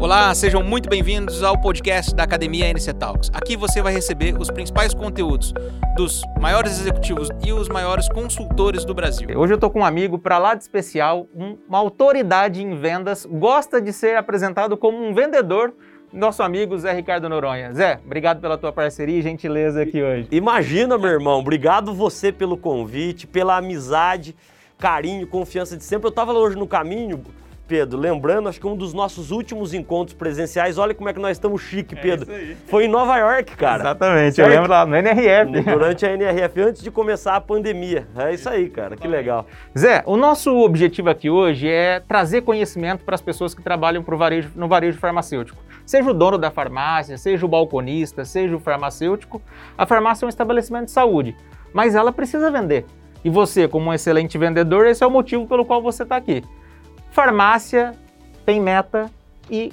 Olá, sejam muito bem-vindos ao podcast da Academia NC Talks. Aqui você vai receber os principais conteúdos dos maiores executivos e os maiores consultores do Brasil. Hoje eu tô com um amigo para lá de especial, um- uma autoridade em vendas, gosta de ser apresentado como um vendedor, nosso amigo Zé Ricardo Noronha. Zé, obrigado pela tua parceria e gentileza aqui hoje. Imagina, meu irmão, obrigado você pelo convite, pela amizade, carinho, confiança de sempre. Eu tava hoje no caminho, Pedro, lembrando, acho que um dos nossos últimos encontros presenciais, olha como é que nós estamos chique, Pedro. Foi em Nova York, cara. Exatamente, eu Certo? lembro lá no NRF. Durante a NRF, antes de começar a pandemia. É isso aí, cara, que legal. Zé, o nosso objetivo aqui hoje é trazer conhecimento para as pessoas que trabalham pro varejo, no varejo farmacêutico. Seja o dono da farmácia, seja o balconista, seja o farmacêutico, a farmácia é um estabelecimento de saúde, mas ela precisa vender. E você, como um excelente vendedor, esse é o motivo pelo qual você está aqui. Farmácia tem meta e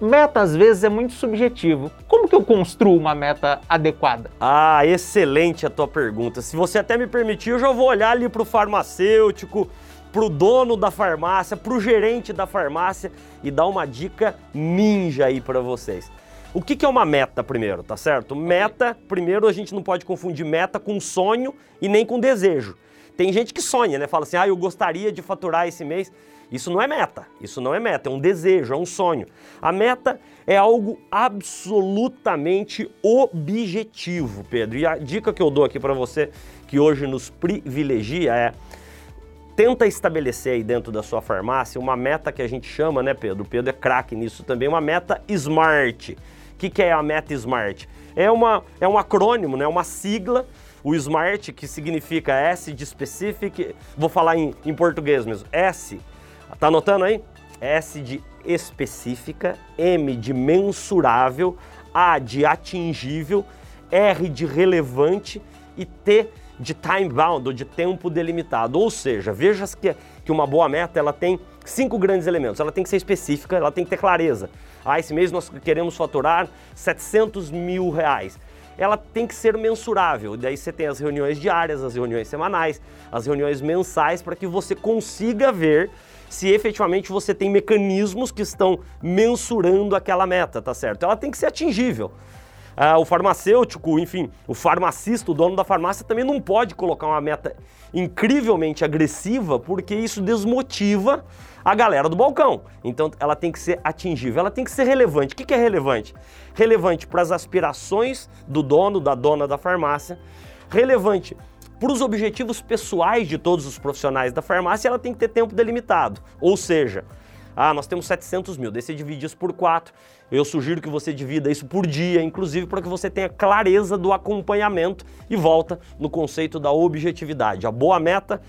meta às vezes é muito subjetivo. Como que eu construo uma meta adequada? Ah, excelente a tua pergunta. Se você até me permitir, eu já vou olhar ali pro farmacêutico, pro dono da farmácia, pro gerente da farmácia e dar uma dica ninja aí para vocês. O que, que é uma meta primeiro, tá certo? Meta, primeiro a gente não pode confundir meta com sonho e nem com desejo. Tem gente que sonha, né? Fala assim, ah, eu gostaria de faturar esse mês. Isso não é meta, isso não é meta, é um desejo, é um sonho. A meta é algo absolutamente objetivo, Pedro. E a dica que eu dou aqui para você, que hoje nos privilegia, é tenta estabelecer aí dentro da sua farmácia uma meta que a gente chama, né, Pedro? O Pedro é craque nisso também, uma meta SMART. O que, que é a meta SMART? É, uma, é um acrônimo, né, uma sigla, o SMART, que significa S de specific, vou falar em, em português mesmo, S, tá anotando aí? S de específica, M de mensurável, A de atingível, R de relevante e T de time bound, ou de tempo delimitado. Ou seja, veja que, que uma boa meta ela tem cinco grandes elementos. Ela tem que ser específica, ela tem que ter clareza. Ah, esse mês nós queremos faturar 700 mil reais. Ela tem que ser mensurável. Daí você tem as reuniões diárias, as reuniões semanais, as reuniões mensais, para que você consiga ver se efetivamente você tem mecanismos que estão mensurando aquela meta, tá certo? Ela tem que ser atingível. Ah, o farmacêutico, enfim, o farmacista, o dono da farmácia também não pode colocar uma meta incrivelmente agressiva, porque isso desmotiva a galera do balcão. Então ela tem que ser atingível, ela tem que ser relevante. O que que é relevante? Relevante para as aspirações do dono, da dona da farmácia, relevante para os objetivos pessoais de todos os profissionais da farmácia, ela tem que ter tempo delimitado. Ou seja, ah, nós temos 700 mil, daí você divide isso por quatro. Eu sugiro que você divida isso por dia, inclusive para que você tenha clareza do acompanhamento e volta no conceito da objetividade. A boa meta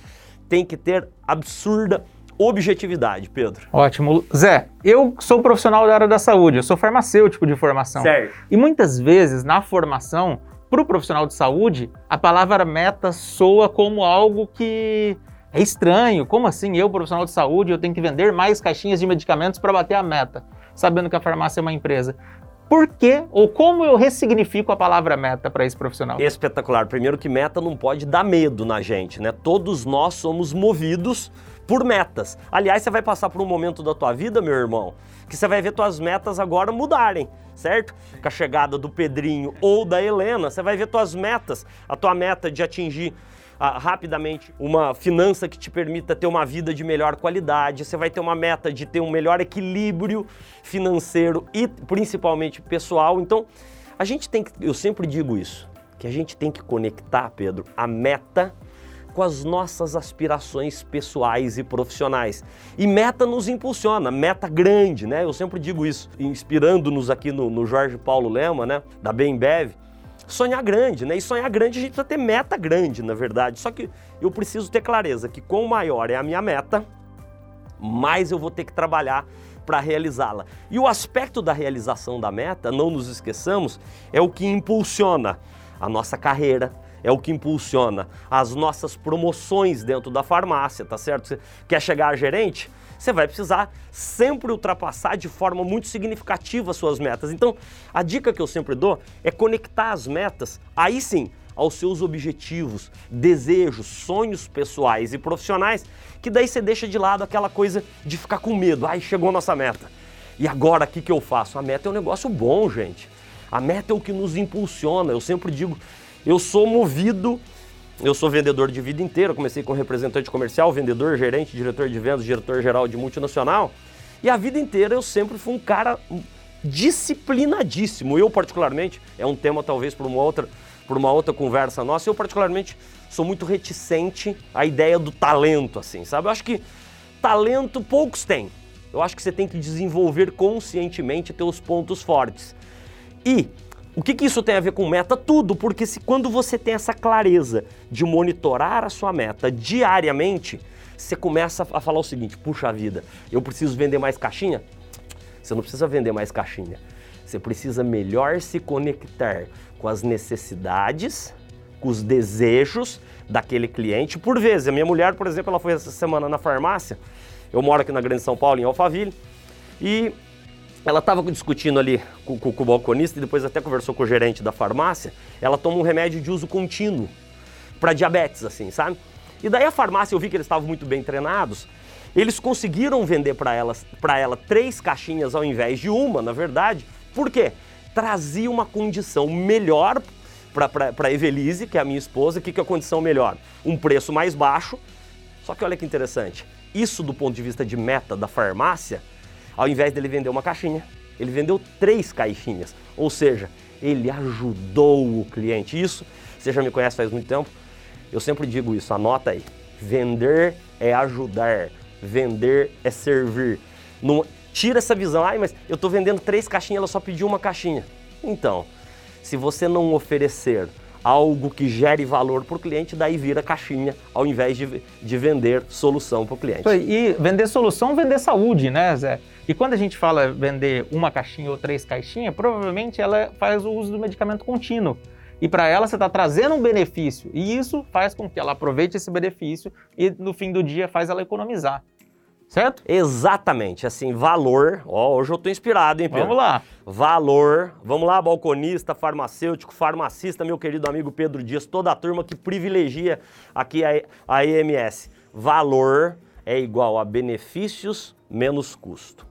tem que ter absurda objetividade, Pedro. Ótimo. Zé, eu sou profissional da área da saúde, eu sou farmacêutico de formação. Certo. E muitas vezes, na formação, para o profissional de saúde, a palavra meta soa como algo que é estranho. Como assim? Eu, profissional de saúde, eu tenho que vender mais caixinhas de medicamentos para bater a meta, sabendo que a farmácia é uma empresa. Por que ou como eu ressignifico a palavra meta para esse profissional? Espetacular. Primeiro que meta não pode dar medo na gente, né? Todos nós somos movidos por metas. Aliás, você vai passar por um momento da tua vida, meu irmão, que você vai ver tuas metas agora mudarem, certo? Com a chegada do Pedrinho ou da Helena, você vai ver tuas metas, a tua meta de atingir ah, rapidamente uma finança que te permita ter uma vida de melhor qualidade, você vai ter uma meta de ter um melhor equilíbrio financeiro e principalmente pessoal. Então, a gente tem que, eu sempre digo isso, que a gente tem que conectar, Pedro, a meta com as nossas aspirações pessoais e profissionais. E meta nos impulsiona, meta grande, né? Eu sempre digo isso, inspirando-nos aqui no, no Jorge Paulo Lema, né? Da Bembev, sonhar grande, né? E sonhar grande a gente precisa ter meta grande, na verdade. Só que eu preciso ter clareza que quanto maior é a minha meta, mais eu vou ter que trabalhar para realizá-la. E o aspecto da realização da meta, não nos esqueçamos, é o que impulsiona a nossa carreira, é o que impulsiona as nossas promoções dentro da farmácia, tá certo? Você quer chegar a gerente? Você vai precisar sempre ultrapassar de forma muito significativa as suas metas. Então, a dica que eu sempre dou é conectar as metas, aí sim, aos seus objetivos, desejos, sonhos pessoais e profissionais, que daí você deixa de lado aquela coisa de ficar com medo. Ai, chegou a nossa meta. E agora o que, que eu faço? A meta é um negócio bom, gente. A meta é o que nos impulsiona. Eu sempre digo, eu sou movido, eu sou vendedor de vida inteira. Comecei com representante comercial, vendedor, gerente, diretor de vendas, diretor geral de multinacional. E a vida inteira eu sempre fui um cara disciplinadíssimo. Eu, particularmente, é um tema talvez para uma outra, por uma outra conversa nossa, eu, particularmente, sou muito reticente à ideia do talento, assim, sabe? Eu acho que talento poucos têm. Eu acho que você tem que desenvolver conscientemente teus pontos fortes. E o que, que isso tem a ver com meta? Tudo, porque se quando você tem essa clareza de monitorar a sua meta diariamente, você começa a falar o seguinte: puxa vida, eu preciso vender mais caixinha? Você não precisa vender mais caixinha. Você precisa melhor se conectar com as necessidades, com os desejos daquele cliente. Por vezes, a minha mulher, por exemplo, ela foi essa semana na farmácia. Eu moro aqui na Grande São Paulo, em Alphaville, e ela estava discutindo ali com, com, com, o balconista e depois até conversou com o gerente da farmácia. Ela toma um remédio de uso contínuo para diabetes, assim, sabe? E daí a farmácia, eu vi que eles estavam muito bem treinados. Eles conseguiram vender para ela, ela três caixinhas ao invés de uma, na verdade. Por quê? Trazia uma condição melhor para Evelise, que é a minha esposa. O que, que é a condição melhor? Um preço mais baixo. Só que olha que interessante. Isso do ponto de vista de meta da farmácia, ao invés dele vender uma caixinha, ele vendeu três caixinhas. Ou seja, ele ajudou o cliente. Isso, você já me conhece faz muito tempo, eu sempre digo isso, anota aí. Vender é ajudar, vender é servir. Não, tira essa visão, ai, mas eu estou vendendo três caixinhas, ela só pediu uma caixinha. Então, se você não oferecer algo que gere valor para o cliente, daí vira caixinha, ao invés de, de vender solução para o cliente. E vender solução, vender saúde, né, Zé? E quando a gente fala vender uma caixinha ou três caixinhas, provavelmente ela faz o uso do medicamento contínuo. E para ela você está trazendo um benefício. E isso faz com que ela aproveite esse benefício e no fim do dia faz ela economizar. Certo? Exatamente, assim, valor. Ó, hoje eu tô inspirado, hein, Pedro? Vamos lá. Valor. Vamos lá, balconista, farmacêutico, farmacista, meu querido amigo Pedro Dias, toda a turma que privilegia aqui a, a EMS. Valor é igual a benefícios menos custo.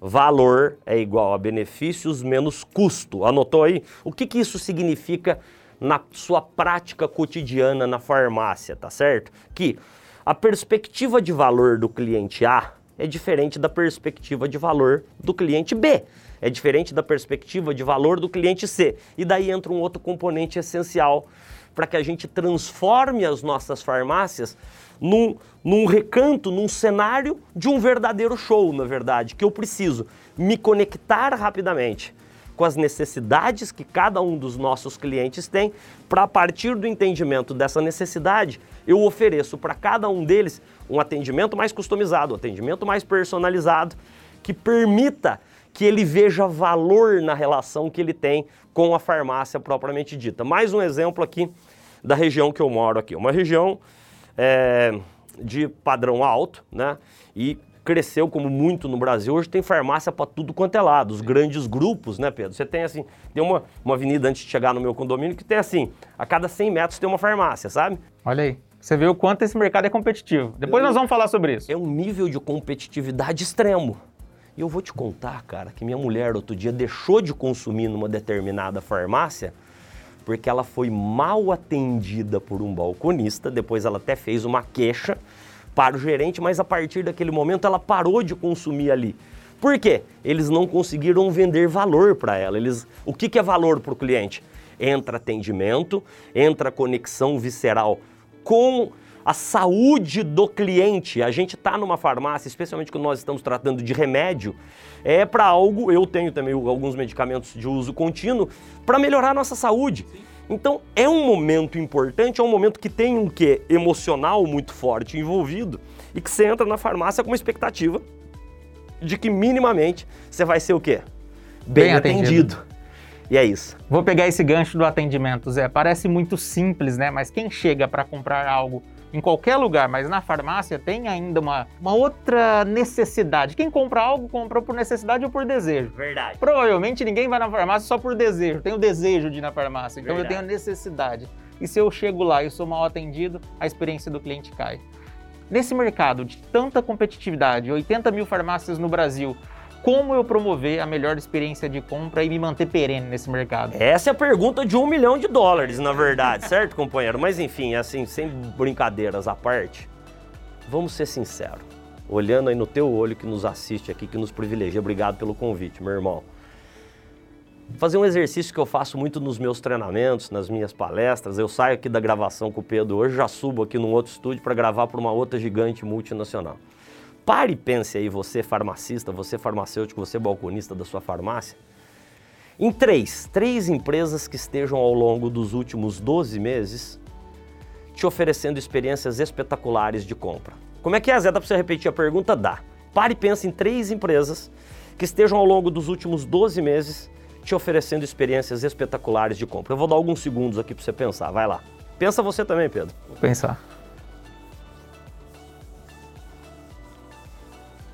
Valor é igual a benefícios menos custo. Anotou aí? O que, que isso significa na sua prática cotidiana na farmácia, tá certo? Que a perspectiva de valor do cliente A é diferente da perspectiva de valor do cliente B. É diferente da perspectiva de valor do cliente C. E daí entra um outro componente essencial para que a gente transforme as nossas farmácias num, num recanto, num cenário de um verdadeiro show, na verdade, que eu preciso me conectar rapidamente com as necessidades que cada um dos nossos clientes tem, para partir do entendimento dessa necessidade, eu ofereço para cada um deles um atendimento mais customizado, um atendimento mais personalizado, que permita que ele veja valor na relação que ele tem com a farmácia propriamente dita. Mais um exemplo aqui da região que eu moro aqui, uma região é, de padrão alto, né? E cresceu como muito no Brasil. Hoje tem farmácia para tudo quanto é lado. Os grandes grupos, né, Pedro? Você tem assim, tem uma, uma avenida antes de chegar no meu condomínio que tem assim, a cada 100 metros tem uma farmácia, sabe? Olha aí. Você vê o quanto esse mercado é competitivo. Depois nós vamos falar sobre isso. É um nível de competitividade extremo. E eu vou te contar, cara, que minha mulher outro dia deixou de consumir numa determinada farmácia porque ela foi mal atendida por um balconista, depois ela até fez uma queixa para o gerente, mas a partir daquele momento ela parou de consumir ali. Por quê? Eles não conseguiram vender valor para ela. Eles, o que, que é valor para o cliente? Entra atendimento, entra conexão visceral com a saúde do cliente. A gente está numa farmácia, especialmente quando nós estamos tratando de remédio, é para algo. Eu tenho também alguns medicamentos de uso contínuo para melhorar a nossa saúde. Então é um momento importante, é um momento que tem um quê emocional muito forte envolvido e que você entra na farmácia com uma expectativa de que minimamente você vai ser o quê? Bem, Bem atendido. atendido. E é isso. Vou pegar esse gancho do atendimento, Zé. Parece muito simples, né? Mas quem chega para comprar algo em qualquer lugar, mas na farmácia tem ainda uma, uma outra necessidade. Quem compra algo, compra por necessidade ou por desejo. Verdade. Provavelmente ninguém vai na farmácia só por desejo. Tem o desejo de ir na farmácia, então Verdade. eu tenho a necessidade. E se eu chego lá e sou mal atendido, a experiência do cliente cai. Nesse mercado de tanta competitividade, 80 mil farmácias no Brasil, como eu promover a melhor experiência de compra e me manter perene nesse mercado? Essa é a pergunta de um milhão de dólares, na verdade, certo, companheiro? Mas enfim, assim, sem brincadeiras à parte, vamos ser sinceros. Olhando aí no teu olho que nos assiste aqui, que nos privilegia, obrigado pelo convite, meu irmão. Fazer um exercício que eu faço muito nos meus treinamentos, nas minhas palestras. Eu saio aqui da gravação com o Pedro hoje, já subo aqui num outro estúdio para gravar para uma outra gigante multinacional. Pare e pense aí, você farmacista, você farmacêutico, você balconista da sua farmácia, em três, três empresas que estejam ao longo dos últimos 12 meses te oferecendo experiências espetaculares de compra. Como é que é, Zé? Dá para você repetir a pergunta? Dá. Pare e pense em três empresas que estejam ao longo dos últimos 12 meses te oferecendo experiências espetaculares de compra. Eu vou dar alguns segundos aqui para você pensar, vai lá. Pensa você também, Pedro. Vou pensar.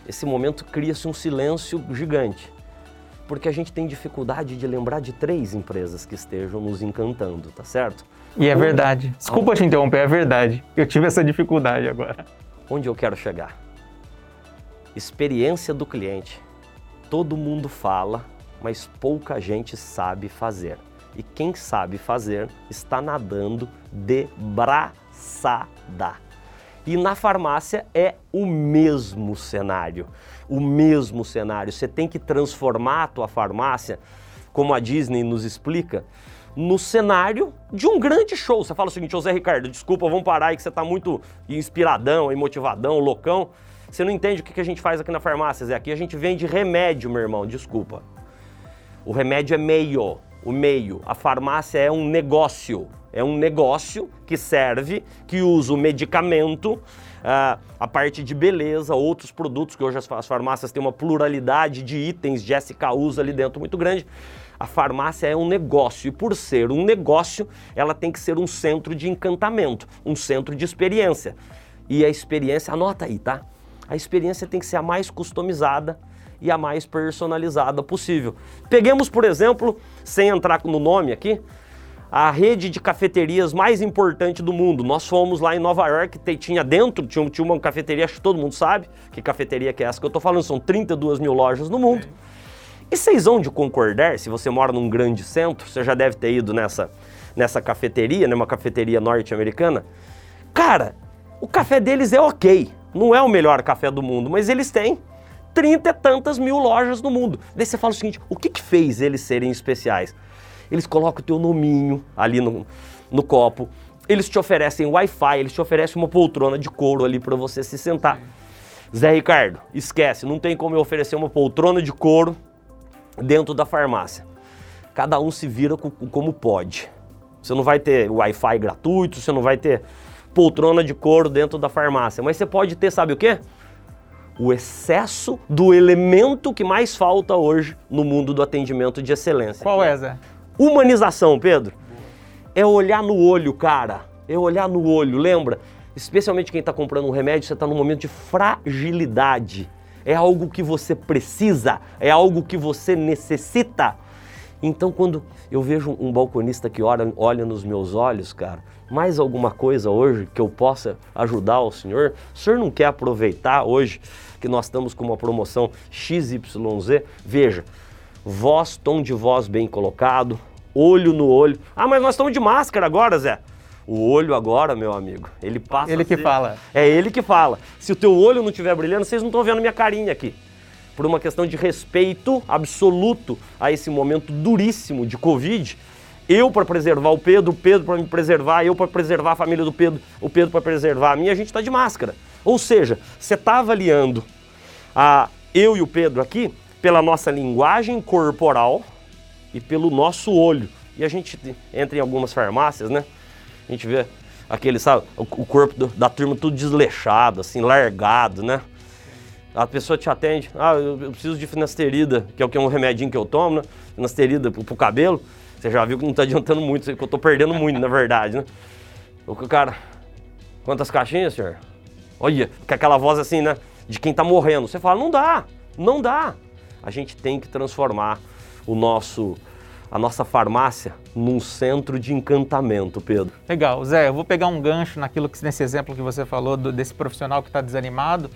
Esse momento cria-se um silêncio gigante. Porque a gente tem dificuldade de lembrar de três empresas que estejam nos encantando, tá certo? E é verdade. Desculpa te interromper, é verdade. Eu tive essa dificuldade agora. Onde eu quero chegar? Experiência do cliente. Todo mundo fala, mas pouca gente sabe fazer. E quem sabe fazer está nadando de braçada. E na farmácia é o mesmo cenário. O mesmo cenário. Você tem que transformar a tua farmácia, como a Disney nos explica, no cenário de um grande show. Você fala o seguinte, José Ricardo, desculpa, vamos parar aí que você está muito inspiradão, motivadão, loucão. Você não entende o que a gente faz aqui na farmácia, Zé. Aqui a gente vende remédio, meu irmão, desculpa. O remédio é meio, o meio. A farmácia é um negócio. É um negócio que serve, que usa o medicamento, uh, a parte de beleza, outros produtos, que hoje as, as farmácias têm uma pluralidade de itens de SKUs ali dentro muito grande. A farmácia é um negócio e, por ser um negócio, ela tem que ser um centro de encantamento, um centro de experiência. E a experiência, anota aí, tá? A experiência tem que ser a mais customizada e a mais personalizada possível. Peguemos, por exemplo, sem entrar no nome aqui, a rede de cafeterias mais importante do mundo. Nós fomos lá em Nova York, tinha dentro, tinha, tinha uma cafeteria, acho que todo mundo sabe que cafeteria que é essa que eu estou falando, são 32 mil lojas no mundo. E vocês vão de concordar, se você mora num grande centro, você já deve ter ido nessa, nessa cafeteria, né, uma cafeteria norte-americana. Cara, o café deles é ok, não é o melhor café do mundo, mas eles têm 30 e tantas mil lojas no mundo. Daí você fala o seguinte, o que, que fez eles serem especiais? Eles colocam o teu nominho ali no, no copo, eles te oferecem Wi-Fi, eles te oferecem uma poltrona de couro ali para você se sentar. Zé Ricardo, esquece, não tem como eu oferecer uma poltrona de couro dentro da farmácia. Cada um se vira como pode. Você não vai ter Wi-Fi gratuito, você não vai ter poltrona de couro dentro da farmácia, mas você pode ter, sabe o quê? O excesso do elemento que mais falta hoje no mundo do atendimento de excelência. Qual é, Zé? Humanização, Pedro. É olhar no olho, cara. É olhar no olho, lembra? Especialmente quem está comprando um remédio, você está num momento de fragilidade. É algo que você precisa, é algo que você necessita. Então, quando eu vejo um balconista que olha, olha nos meus olhos, cara, mais alguma coisa hoje que eu possa ajudar o senhor? O senhor não quer aproveitar hoje que nós estamos com uma promoção XYZ? Veja, voz, tom de voz bem colocado, olho no olho. Ah, mas nós estamos de máscara agora, Zé. O olho agora, meu amigo, ele passa. Ele que ser... fala. É ele que fala. Se o teu olho não estiver brilhando, vocês não estão vendo minha carinha aqui. Por uma questão de respeito absoluto a esse momento duríssimo de Covid, eu para preservar o Pedro, o Pedro para me preservar, eu para preservar a família do Pedro, o Pedro para preservar a minha, a gente está de máscara. Ou seja, você está avaliando a eu e o Pedro aqui pela nossa linguagem corporal, e pelo nosso olho. E a gente entra em algumas farmácias, né? A gente vê aquele, sabe, o, corpo do, da turma tudo desleixado, assim, largado, né? A pessoa te atende, ah, eu, preciso de finasterida, que é o que é um remedinho que eu tomo, né? Finasterida pro, pro cabelo. Você já viu que não tá adiantando muito, que eu tô perdendo muito, na verdade, né? O cara, quantas caixinhas, senhor? Olha, com aquela voz assim, né? De quem tá morrendo. Você fala, não dá, não dá. A gente tem que transformar o nosso a nossa farmácia num centro de encantamento, Pedro. Legal, Zé, eu vou pegar um gancho naquilo que nesse exemplo que você falou do, desse profissional que está desanimado.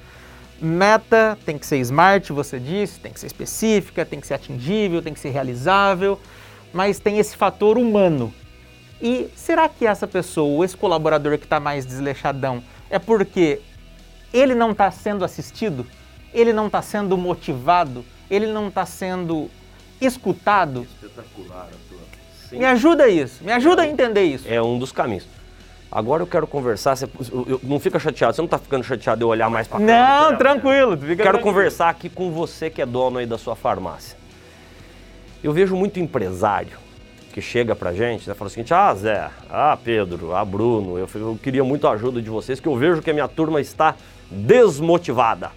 Meta tem que ser smart, você disse, tem que ser específica, tem que ser atingível, tem que ser realizável, mas tem esse fator humano. E será que essa pessoa, esse colaborador que está mais desleixadão, é porque ele não está sendo assistido? Ele não está sendo motivado? Ele não está sendo escutado? Espetacular, Sim. Me ajuda isso, me ajuda a entender isso. É um dos caminhos. Agora eu quero conversar, você, eu, eu, não fica chateado, você não está ficando chateado eu olhar mais para cá? Não, tranquilo. Fica quero tranquilo. conversar aqui com você que é dono aí da sua farmácia. Eu vejo muito empresário que chega pra gente e né, fala o seguinte, ah Zé, ah Pedro, ah Bruno, eu, eu queria muito a ajuda de vocês, que eu vejo que a minha turma está desmotivada.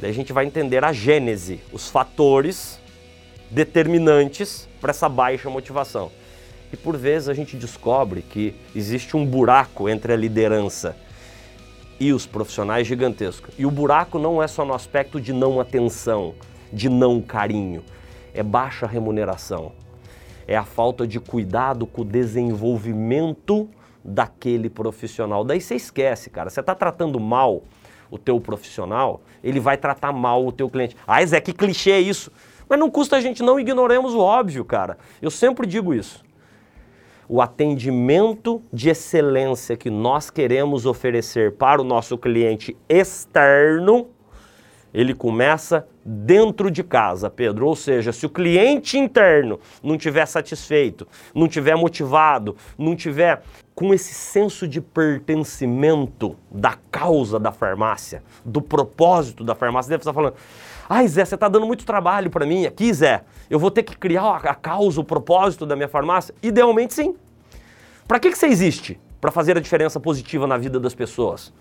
Daí a gente vai entender a gênese, os fatores determinantes para essa baixa motivação. E por vezes a gente descobre que existe um buraco entre a liderança e os profissionais gigantesco. E o buraco não é só no aspecto de não atenção, de não carinho, é baixa remuneração. É a falta de cuidado com o desenvolvimento daquele profissional. Daí você esquece, cara. Você está tratando mal o teu profissional, ele vai tratar mal o teu cliente. Ah, Zé, que clichê é isso? Mas não custa a gente não ignoremos o óbvio, cara. Eu sempre digo isso o atendimento de excelência que nós queremos oferecer para o nosso cliente externo, ele começa dentro de casa, Pedro. Ou seja, se o cliente interno não tiver satisfeito, não tiver motivado, não tiver com esse senso de pertencimento da causa da farmácia, do propósito da farmácia, deve estar falando: Ai, Zé, você está dando muito trabalho para mim aqui, Zé. Eu vou ter que criar a causa, o propósito da minha farmácia? Idealmente, sim. Para que, que você existe? Para fazer a diferença positiva na vida das pessoas.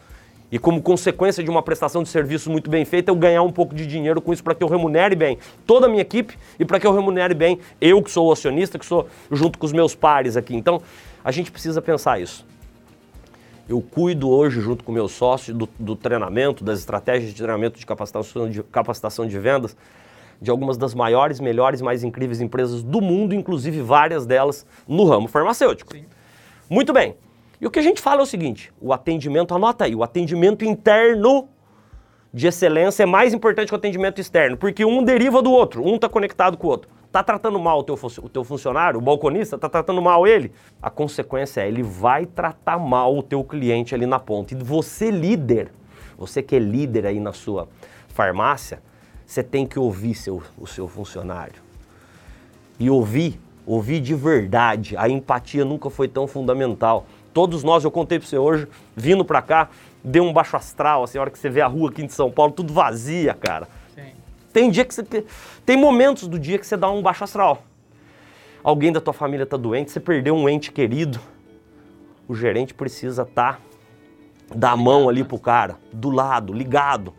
E como consequência de uma prestação de serviço muito bem feita, eu ganhar um pouco de dinheiro com isso para que eu remunere bem toda a minha equipe e para que eu remunere bem eu que sou o acionista, que sou junto com os meus pares aqui. Então, a gente precisa pensar isso. Eu cuido hoje, junto com o meu sócio, do, do treinamento, das estratégias de treinamento de capacitação, de capacitação de vendas, de algumas das maiores, melhores, mais incríveis empresas do mundo, inclusive várias delas no ramo farmacêutico. Sim. Muito bem. E o que a gente fala é o seguinte: o atendimento, anota aí, o atendimento interno de excelência é mais importante que o atendimento externo, porque um deriva do outro, um está conectado com o outro. Está tratando mal o teu, o teu funcionário, o balconista, está tratando mal ele? A consequência é, ele vai tratar mal o teu cliente ali na ponta. E você líder, você que é líder aí na sua farmácia, você tem que ouvir seu, o seu funcionário. E ouvir, ouvir de verdade. A empatia nunca foi tão fundamental. Todos nós, eu contei para você hoje, vindo para cá, deu um baixo astral, assim, a hora que você vê a rua aqui em São Paulo, tudo vazia, cara. Tem dia que você. Tem momentos do dia que você dá um baixo astral. Alguém da tua família está doente, você perdeu um ente querido. O gerente precisa estar tá, da mão ali pro cara, do lado, ligado.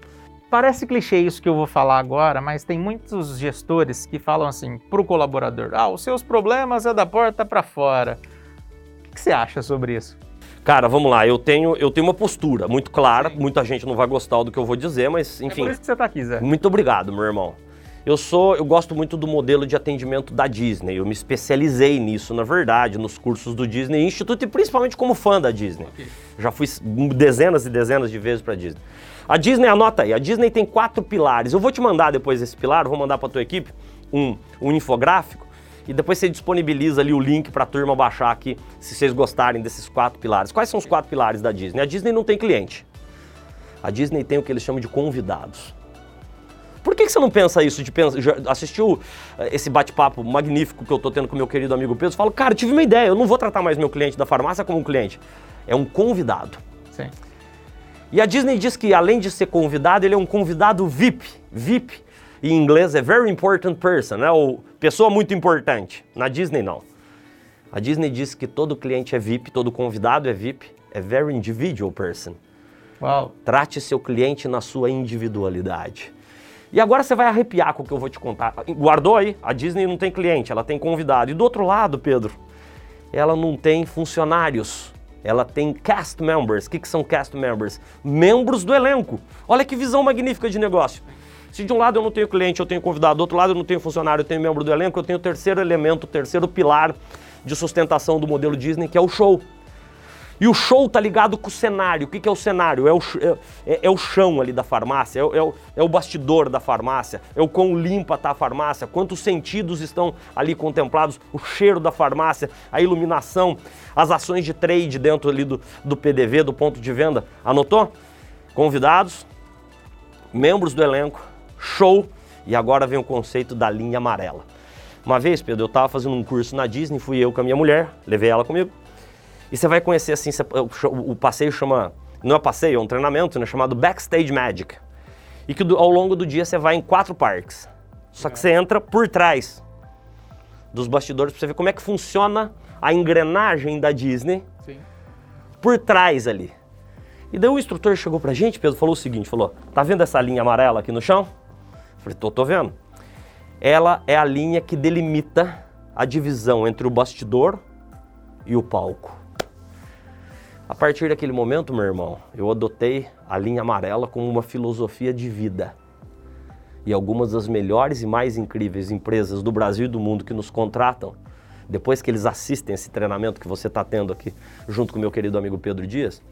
Parece clichê isso que eu vou falar agora, mas tem muitos gestores que falam assim pro colaborador: "Ah, os seus problemas é da porta para fora". O que você acha sobre isso? Cara, vamos lá, eu tenho, eu tenho uma postura muito clara, Sim. muita gente não vai gostar do que eu vou dizer, mas enfim. É por isso que você tá aqui, Zé. Muito obrigado, meu irmão. Eu sou, eu gosto muito do modelo de atendimento da Disney. Eu me especializei nisso, na verdade, nos cursos do Disney Institute e principalmente como fã da Disney. Okay. Já fui dezenas e dezenas de vezes para Disney. A Disney, anota aí, a Disney tem quatro pilares. Eu vou te mandar depois esse pilar, vou mandar para tua equipe um, um infográfico e depois você disponibiliza ali o link para a turma baixar aqui, se vocês gostarem desses quatro pilares. Quais são os quatro pilares da Disney? A Disney não tem cliente. A Disney tem o que eles chamam de convidados. Por que, que você não pensa isso? De pensa, assistiu eh, esse bate-papo magnífico que eu estou tendo com meu querido amigo Pedro? Falo, cara, tive uma ideia, eu não vou tratar mais meu cliente da farmácia como um cliente. É um convidado. Sim. E a Disney diz que além de ser convidado, ele é um convidado VIP. VIP em inglês é very important person, né? Ou pessoa muito importante. Na Disney não. A Disney diz que todo cliente é VIP, todo convidado é VIP, é very individual person. Uau. Trate seu cliente na sua individualidade. E agora você vai arrepiar com o que eu vou te contar. Guardou aí? A Disney não tem cliente, ela tem convidado. E do outro lado, Pedro, ela não tem funcionários. Ela tem cast members. O que, que são cast members? Membros do elenco. Olha que visão magnífica de negócio. Se de um lado eu não tenho cliente, eu tenho convidado, do outro lado eu não tenho funcionário, eu tenho membro do elenco, eu tenho o terceiro elemento, o terceiro pilar de sustentação do modelo Disney, que é o show. E o show tá ligado com o cenário. O que, que é o cenário? É o, é, é o chão ali da farmácia, é, é, o, é o bastidor da farmácia, é o quão limpa tá a farmácia, quantos sentidos estão ali contemplados, o cheiro da farmácia, a iluminação, as ações de trade dentro ali do, do PDV, do ponto de venda. Anotou? Convidados, membros do elenco, show e agora vem o conceito da linha amarela. Uma vez, Pedro, eu estava fazendo um curso na Disney, fui eu com a minha mulher, levei ela comigo. E você vai conhecer assim, o passeio chama, não é passeio, é um treinamento, né, chamado Backstage Magic. E que ao longo do dia você vai em quatro parques. Só que você entra por trás dos bastidores para você ver como é que funciona a engrenagem da Disney Sim. por trás ali. E daí o instrutor chegou pra gente, Pedro, falou o seguinte, falou, tá vendo essa linha amarela aqui no chão? Falei, tô, tô vendo. Ela é a linha que delimita a divisão entre o bastidor e o palco. A partir daquele momento, meu irmão, eu adotei a linha amarela como uma filosofia de vida. E algumas das melhores e mais incríveis empresas do Brasil e do mundo que nos contratam, depois que eles assistem esse treinamento que você está tendo aqui, junto com meu querido amigo Pedro Dias,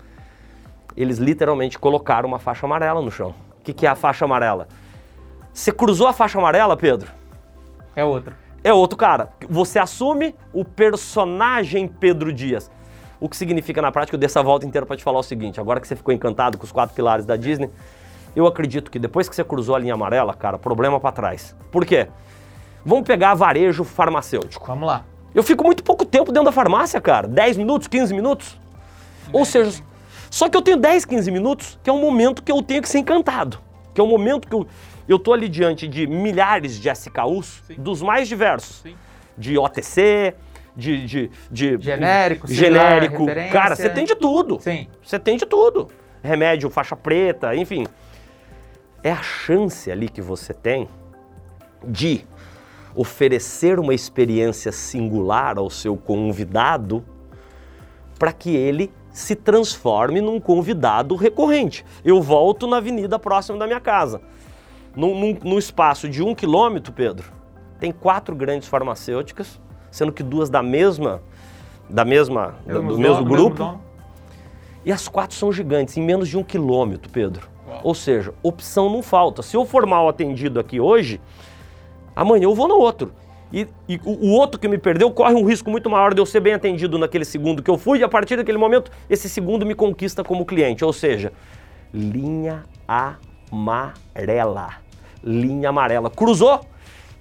eles literalmente colocaram uma faixa amarela no chão. O que, que é a faixa amarela? Você cruzou a faixa amarela, Pedro? É outro. É outro cara. Você assume o personagem Pedro Dias. O que significa na prática, eu dei essa volta inteira para te falar o seguinte: agora que você ficou encantado com os quatro pilares da Disney, eu acredito que depois que você cruzou a linha amarela, cara, problema para trás. Por quê? Vamos pegar varejo farmacêutico. Vamos lá. Eu fico muito pouco tempo dentro da farmácia, cara. 10 minutos, 15 minutos. Ou seja, só que eu tenho 10, 15 minutos, que é um momento que eu tenho que ser encantado. Que é um momento que eu, eu tô ali diante de milhares de SKUs, Sim. dos mais diversos. Sim. De OTC, de, de, de genérico, genérico. Cara, você tem de tudo. Sim. Você tem de tudo. Remédio, faixa preta, enfim. É a chance ali que você tem de oferecer uma experiência singular ao seu convidado para que ele se transforme num convidado recorrente. Eu volto na avenida próxima da minha casa. Num, num, num espaço de um quilômetro, Pedro, tem quatro grandes farmacêuticas sendo que duas da mesma, da mesma, do, do mesmo grupo. Mesmo e as quatro são gigantes, em menos de um quilômetro, Pedro. Uau. Ou seja, opção não falta. Se eu for mal atendido aqui hoje, amanhã eu vou no outro. E, e o, o, outro que me perdeu corre um risco muito maior de eu ser bem atendido naquele segundo que eu fui, e a partir daquele momento, esse segundo me conquista como cliente. Ou seja, linha amarela. Linha amarela. Cruzou?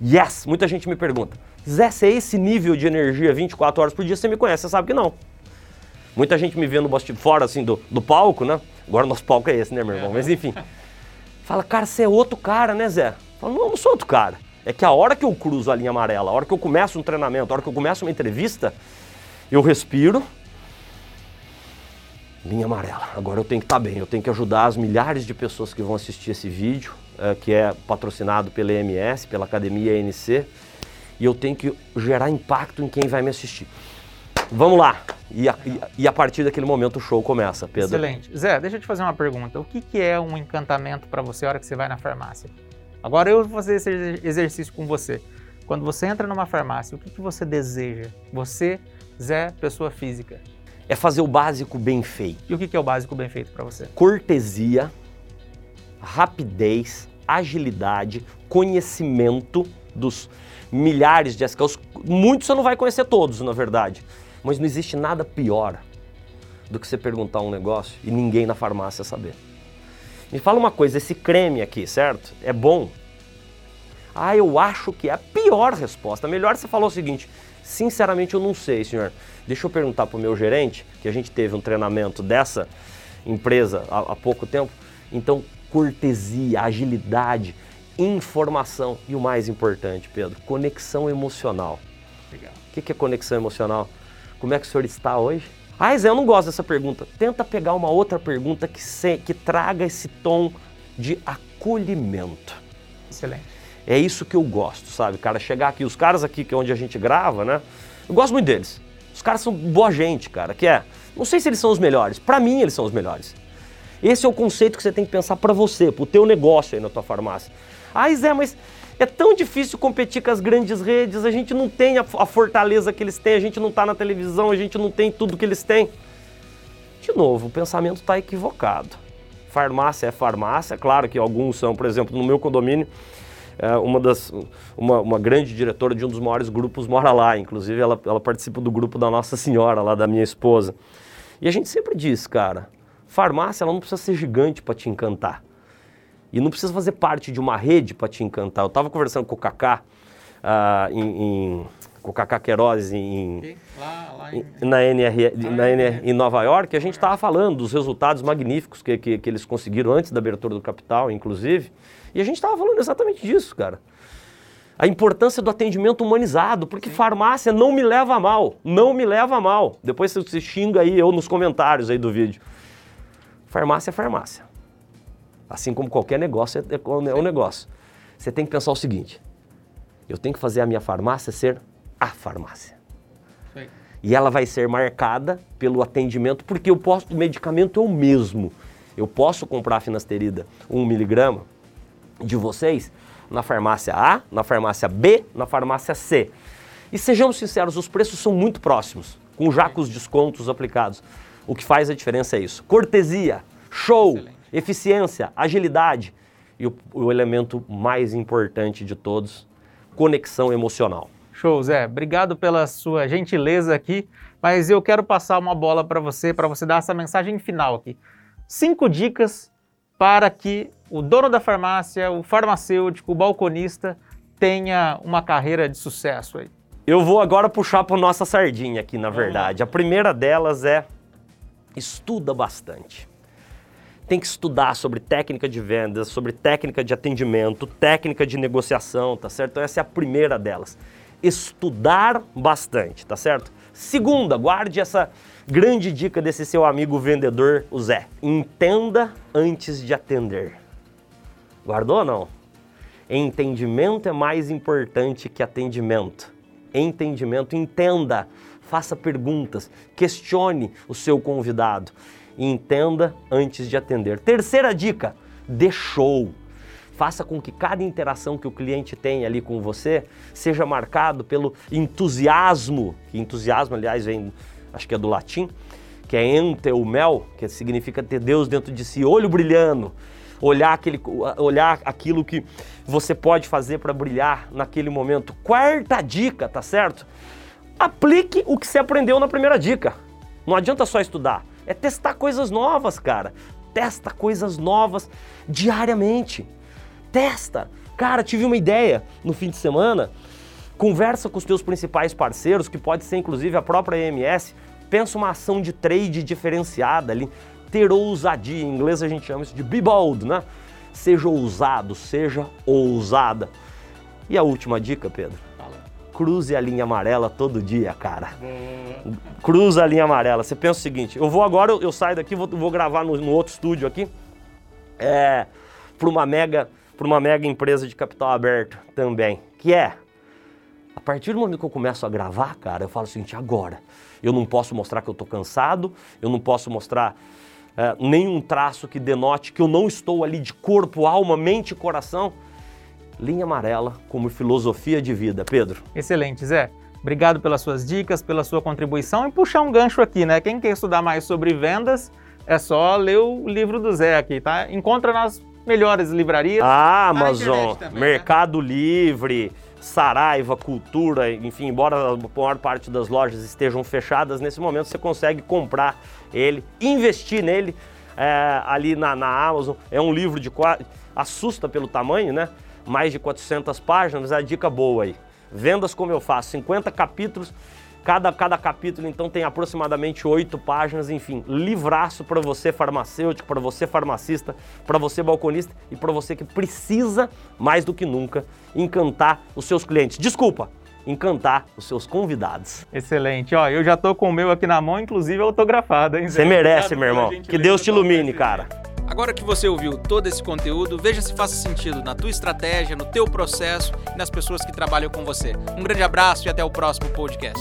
Yes! Muita gente me pergunta. Zé, se é esse nível de energia 24 horas por dia, você me conhece, você sabe que não. Muita gente me vê no fora assim do, do palco, né? Agora o nosso palco é esse, né, meu irmão? Mas enfim. Fala, cara, você é outro cara, né, Zé? Fala, não, eu não sou outro cara. É que a hora que eu cruzo a linha amarela, a hora que eu começo um treinamento, a hora que eu começo uma entrevista, eu respiro. Linha amarela. Agora eu tenho que estar tá bem, eu tenho que ajudar as milhares de pessoas que vão assistir esse vídeo, que é patrocinado pela EMS, pela Academia ANC e eu tenho que gerar impacto em quem vai me assistir. Vamos lá. E a, e a partir daquele momento o show começa, Pedro. Excelente. Zé, deixa eu te fazer uma pergunta. O que, que é um encantamento para você a hora que você vai na farmácia? Agora eu vou fazer esse exercício com você. Quando você entra numa farmácia, o que, que você deseja? Você, Zé, pessoa física. É fazer o básico bem feito. E o que, que é o básico bem feito para você? Cortesia, rapidez, agilidade, conhecimento dos milhares de SKUs. Muitos você não vai conhecer todos, na verdade. Mas não existe nada pior do que você perguntar um negócio e ninguém na farmácia saber. Me fala uma coisa, esse creme aqui, certo? É bom? Ah, eu acho que é a pior resposta. Melhor você falar o seguinte: sinceramente eu não sei, senhor. Deixa eu perguntar para o meu gerente, que a gente teve um treinamento dessa empresa há, há pouco tempo. Então, cortesia, agilidade, informação e o mais importante, Pedro, conexão emocional. Legal. O que é conexão emocional? Como é que o senhor está hoje? Ah, Zé, eu não gosto dessa pergunta. Tenta pegar uma outra pergunta que, se, que traga esse tom de acolhimento. Excelente. É isso que eu gosto, sabe, cara? Chegar aqui, os caras aqui que é onde a gente grava, né? Eu gosto muito deles. Os caras são boa gente, cara, que é. Não sei se eles são os melhores. Para mim, eles são os melhores. Esse é o conceito que você tem que pensar para você, pro teu negócio aí na tua farmácia. Ah, Zé, mas é tão difícil competir com as grandes redes, a gente não tem a, a fortaleza que eles têm, a gente não está na televisão, a gente não tem tudo que eles têm. de novo, o pensamento está equivocado. Farmácia é farmácia, claro que alguns são, por exemplo, no meu condomínio, é, uma, das, uma, uma, grande diretora de um dos maiores grupos mora lá, inclusive ela, ela participa do grupo da Nossa Senhora, lá da minha esposa. E a gente sempre diz, cara, farmácia ela não precisa ser gigante para te encantar. E não precisa fazer parte de uma rede para te encantar. Eu estava conversando com o Kaká uh, em, em, com o Kaká Queiroz em, lá, lá em, na NR, na NR, em Nova York. A gente estava falando dos resultados magníficos que, que, que eles conseguiram antes da abertura do capital, inclusive. E a gente estava falando exatamente disso, cara. A importância do atendimento humanizado, porque Sim. farmácia não me leva a mal, não me leva a mal. Depois você xinga aí eu nos comentários aí do vídeo. Farmácia é farmácia. Assim como qualquer negócio é, é um negócio. Você tem que pensar o seguinte: eu tenho que fazer a minha farmácia ser a farmácia. Sim. E ela vai ser marcada pelo atendimento, porque eu posso, o medicamento é o mesmo. Eu posso comprar a finasterida 1 miligrama de vocês na farmácia A, na farmácia B, na farmácia C. E sejamos sinceros, os preços são muito próximos, com já com os descontos aplicados. O que faz a diferença é isso. Cortesia, show, Excelente. eficiência, agilidade e o, o elemento mais importante de todos, conexão emocional. Show, Zé. Obrigado pela sua gentileza aqui, mas eu quero passar uma bola para você, para você dar essa mensagem final aqui. Cinco dicas para que o dono da farmácia, o farmacêutico, o balconista tenha uma carreira de sucesso aí? Eu vou agora puxar para nossa sardinha aqui, na verdade. A primeira delas é estuda bastante. Tem que estudar sobre técnica de vendas, sobre técnica de atendimento, técnica de negociação, tá certo? Essa é a primeira delas. Estudar bastante, tá certo? Segunda, guarde essa grande dica desse seu amigo vendedor, o Zé. Entenda antes de atender. Guardou ou não? Entendimento é mais importante que atendimento. Entendimento, entenda, faça perguntas, questione o seu convidado e entenda antes de atender. Terceira dica: show. Faça com que cada interação que o cliente tem ali com você seja marcado pelo entusiasmo, que entusiasmo, aliás, vem, acho que é do latim, que é ente o mel, que significa ter Deus dentro de si, olho brilhando, olhar, aquele, olhar aquilo que você pode fazer para brilhar naquele momento. Quarta dica, tá certo? Aplique o que você aprendeu na primeira dica. Não adianta só estudar, é testar coisas novas, cara. Testa coisas novas diariamente. Testa. Cara, tive uma ideia no fim de semana. Conversa com os teus principais parceiros, que pode ser inclusive a própria EMS. Pensa uma ação de trade diferenciada ali ter ousadia. Em inglês a gente chama isso de be bold, né? Seja ousado, seja ousada. E a última dica, Pedro? Cruze a linha amarela todo dia, cara. Cruza a linha amarela. Você pensa o seguinte: eu vou agora, eu, saio daqui, vou, vou gravar no, no, outro estúdio aqui, é, para uma mega, para uma mega empresa de capital aberto também, que é a partir do momento que eu começo a gravar, cara, eu falo o seguinte: agora eu não posso mostrar que eu tô cansado, eu não posso mostrar é, nenhum traço que denote que eu não estou ali de corpo, alma, mente e coração. Linha amarela como filosofia de vida. Pedro. Excelente, Zé. Obrigado pelas suas dicas, pela sua contribuição e puxar um gancho aqui, né? Quem quer estudar mais sobre vendas, é só ler o livro do Zé aqui, tá? Encontra nas melhores livrarias. Ah, Amazon, também, né? Mercado né? Livre, Saraiva, Cultura, enfim, embora a maior parte das lojas estejam fechadas, nesse momento você consegue comprar ele, investir nele é, ali na, na, Amazon. É um livro de assusta pelo tamanho, né? Mais de 400 páginas, é a dica boa aí. Vendas como eu faço, 50 capítulos Cada, cada capítulo, então, tem aproximadamente oito páginas, enfim, livraço para você farmacêutico, para você farmacista, para você balconista e para você que precisa, mais do que nunca, encantar os seus clientes. Desculpa, encantar os seus convidados. Excelente. Ó, eu já tô com o meu aqui na mão, inclusive autografado, hein? Você merece, meu irmão. Que Deus te ilumine, cara. Agora que você ouviu todo esse conteúdo, veja se faz sentido na tua estratégia, no teu processo e nas pessoas que trabalham com você. Um grande abraço e até o próximo podcast.